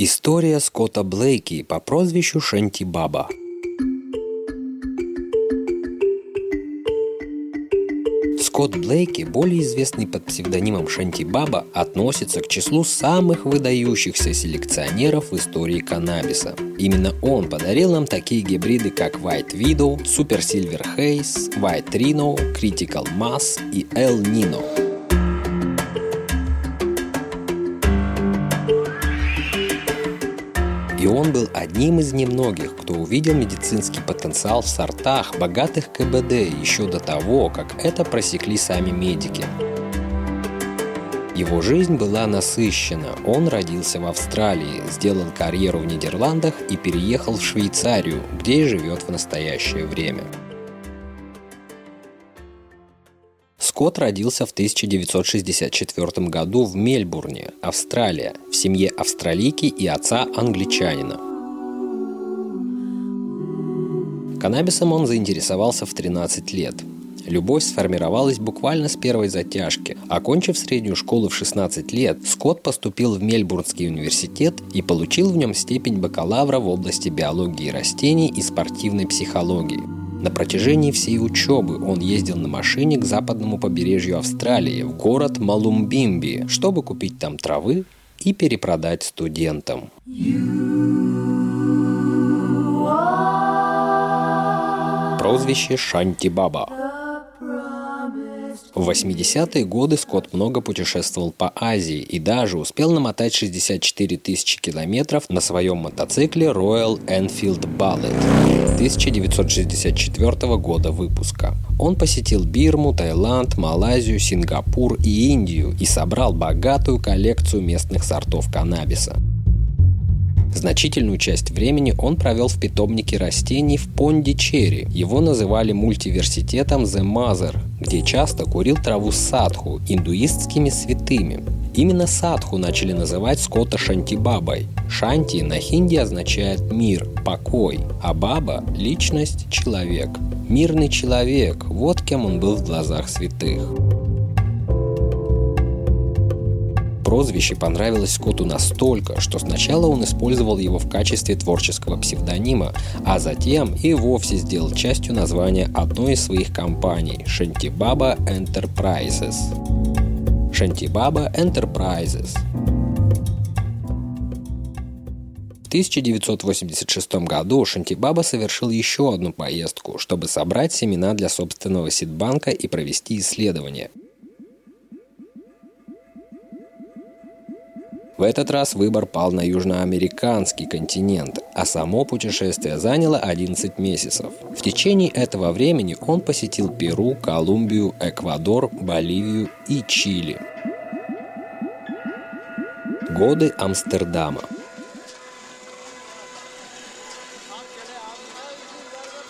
История Скотта Блейки по прозвищу Шенти Баба. Скотт Блейки, более известный под псевдонимом Шенти Баба, относится к числу самых выдающихся селекционеров в истории каннабиса. Именно он подарил нам такие гибриды, как White Widow, Super Silver Haze, White Rhino, Critical Mass и El Nino. Он был одним из немногих, кто увидел медицинский потенциал в сортах, богатых КБД, еще до того, как это просекли сами медики. Его жизнь была насыщена. Он родился в Австралии, сделал карьеру в Нидерландах и переехал в Швейцарию, где и живет в настоящее время. Скотт родился в 1964 году в Мельбурне, Австралия, в семье австралийки и отца англичанина. Каннабисом он заинтересовался в 13 лет. Любовь сформировалась буквально с первой затяжки. Окончив среднюю школу в 16 лет, Скотт поступил в Мельбурнский университет и получил в нем степень бакалавра в области биологии растений и спортивной психологии – на протяжении всей учебы он ездил на машине к западному побережью Австралии, в город Малумбимби, чтобы купить там травы и перепродать студентам. Прозвище Шанти Баба. В 80-е годы Скотт много путешествовал по Азии и даже успел намотать 64 тысячи километров на своем мотоцикле Royal Enfield Ballet 1964 года выпуска. Он посетил Бирму, Таиланд, Малайзию, Сингапур и Индию и собрал богатую коллекцию местных сортов каннабиса. Значительную часть времени он провел в питомнике растений в Пондичерри. Его называли мультиверситетом The Mother, где часто курил траву садху, индуистскими святыми. Именно садху начали называть Скотта Шантибабой. Шанти на хинди означает «мир», «покой», а баба – личность, человек. Мирный человек – вот кем он был в глазах святых. Прозвище понравилось Скотту настолько, что сначала он использовал его в качестве творческого псевдонима, а затем и вовсе сделал частью названия одной из своих компаний – Шантибаба Enterprises. Шантибаба Enterprises. В 1986 году Шантибаба совершил еще одну поездку, чтобы собрать семена для собственного сидбанка и провести исследования – В этот раз выбор пал на южноамериканский континент, а само путешествие заняло 11 месяцев. В течение этого времени он посетил Перу, Колумбию, Эквадор, Боливию и Чили. Годы Амстердама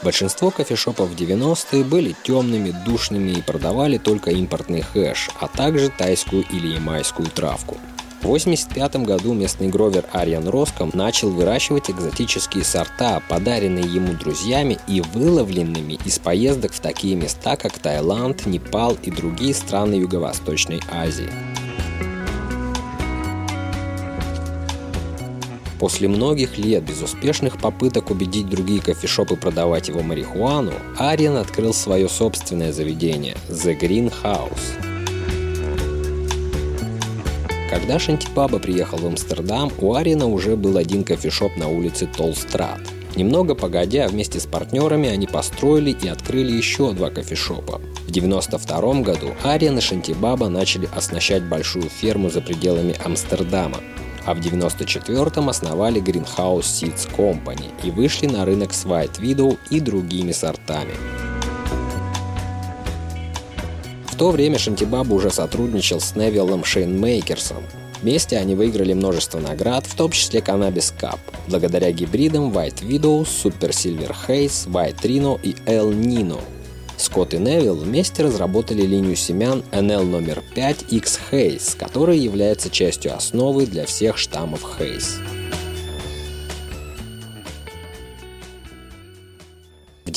Большинство кофешопов в 90-е были темными, душными и продавали только импортный хэш, а также тайскую или ямайскую травку. В 1985 году местный гровер Ариан Роском начал выращивать экзотические сорта, подаренные ему друзьями и выловленными из поездок в такие места, как Таиланд, Непал и другие страны Юго-Восточной Азии. После многих лет безуспешных попыток убедить другие кофешопы продавать его марихуану, Ариан открыл свое собственное заведение – The Green House – когда Шантипаба приехал в Амстердам, у Арина уже был один кофешоп на улице Толстрат. Немного погодя, вместе с партнерами они построили и открыли еще два кофешопа. В 1992 году Ариан и Шантибаба начали оснащать большую ферму за пределами Амстердама, а в 1994-м основали Greenhouse Seeds Company и вышли на рынок с White Widow и другими сортами. То время Шантибаба уже сотрудничал с Невиллом Шейнмейкерсом. Вместе они выиграли множество наград, в том числе Cannabis Cup, благодаря гибридам White Widow, Super Silver Haze, White Rhino и El Nino. Скотт и Невилл вместе разработали линию семян NL номер 5 X Haze, которая является частью основы для всех штаммов Haze.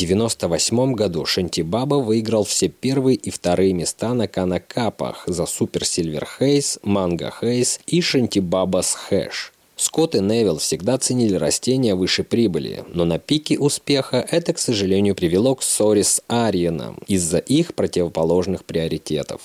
1998 году Шантибаба выиграл все первые и вторые места на Канакапах за Супер Сильвер Хейс, Манго Хейс и Шантибабас Хэш. Скотт и Невилл всегда ценили растения выше прибыли, но на пике успеха это, к сожалению, привело к ссоре с Ариеном из-за их противоположных приоритетов.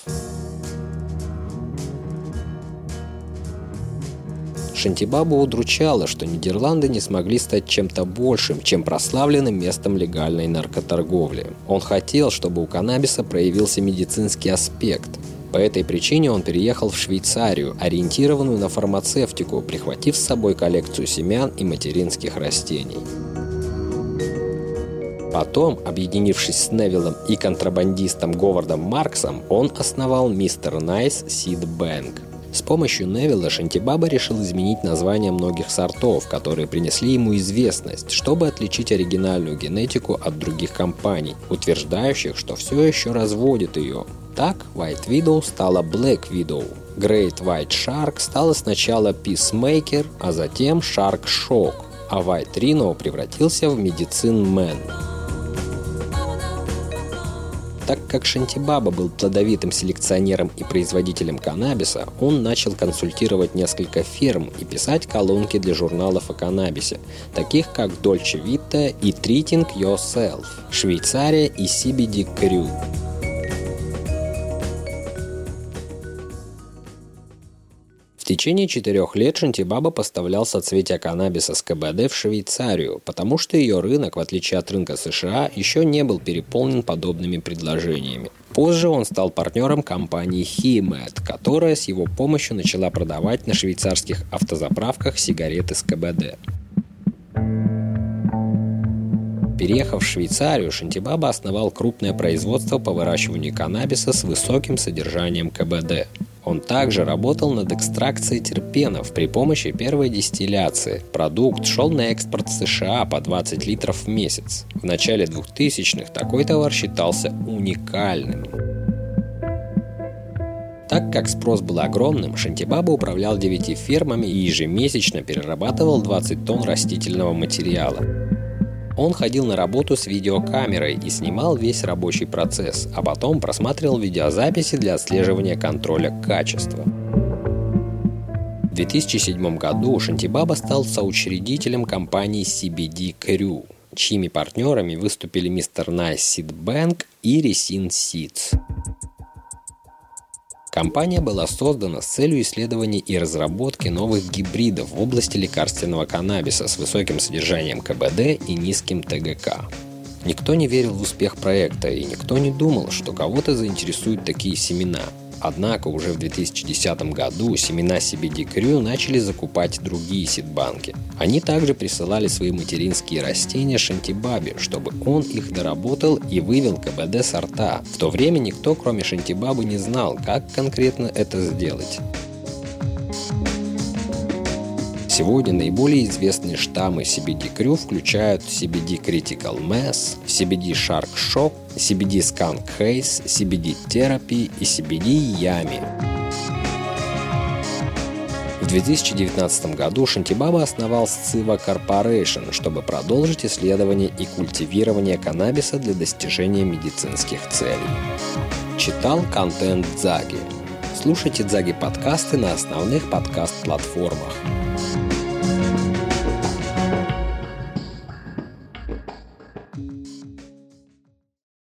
Шантибабу удручало, что Нидерланды не смогли стать чем-то большим, чем прославленным местом легальной наркоторговли. Он хотел, чтобы у каннабиса проявился медицинский аспект. По этой причине он переехал в Швейцарию, ориентированную на фармацевтику, прихватив с собой коллекцию семян и материнских растений. Потом, объединившись с Невиллом и контрабандистом Говардом Марксом, он основал Mr. Nice Seed Bank. С помощью Невилла Шантибаба решил изменить название многих сортов, которые принесли ему известность, чтобы отличить оригинальную генетику от других компаний, утверждающих, что все еще разводят ее. Так, White Widow стала Black Widow. Great White Shark стала сначала Peacemaker, а затем Shark Shock, а White Rhino превратился в Medicine Man. Так как Шантибаба был плодовитым селекционером и производителем каннабиса, он начал консультировать несколько фирм и писать колонки для журналов о каннабисе, таких как Dolce Vita и Treating Yourself, Швейцария и CBD Crew. Течение четырех лет Шантибаба поставлял соцветия каннабиса с КБД в Швейцарию, потому что ее рынок, в отличие от рынка США, еще не был переполнен подобными предложениями. Позже он стал партнером компании HeMed, которая с его помощью начала продавать на швейцарских автозаправках сигареты с КБД. Переехав в Швейцарию, Шантибаба основал крупное производство по выращиванию каннабиса с высоким содержанием КБД. Он также работал над экстракцией терпенов при помощи первой дистилляции. Продукт шел на экспорт США по 20 литров в месяц. В начале 2000-х такой товар считался уникальным. Так как спрос был огромным, Шантибаба управлял 9 фермами и ежемесячно перерабатывал 20 тонн растительного материала. Он ходил на работу с видеокамерой и снимал весь рабочий процесс, а потом просматривал видеозаписи для отслеживания контроля качества. В 2007 году Шантибаба стал соучредителем компании CBD Crew, чьими партнерами выступили Mr. Nice Seed Bank и Resin Seeds. Компания была создана с целью исследования и разработки новых гибридов в области лекарственного каннабиса с высоким содержанием КБД и низким ТГК. Никто не верил в успех проекта, и никто не думал, что кого-то заинтересуют такие семена – Однако уже в 2010 году семена CBD Crew начали закупать другие сидбанки. Они также присылали свои материнские растения Шантибабе, чтобы он их доработал и вывел КБД сорта. В то время никто, кроме Шантибабы, не знал, как конкретно это сделать. Сегодня наиболее известные штаммы CBD Crew включают CBD Critical Mass, CBD Shark Shock, CBD Skunk Haze, CBD Therapy и CBD Yami. В 2019 году Шантибаба основал Сцива Corporation, чтобы продолжить исследование и культивирование каннабиса для достижения медицинских целей. Читал контент Дзаги. Слушайте Дзаги подкасты на основных подкаст-платформах.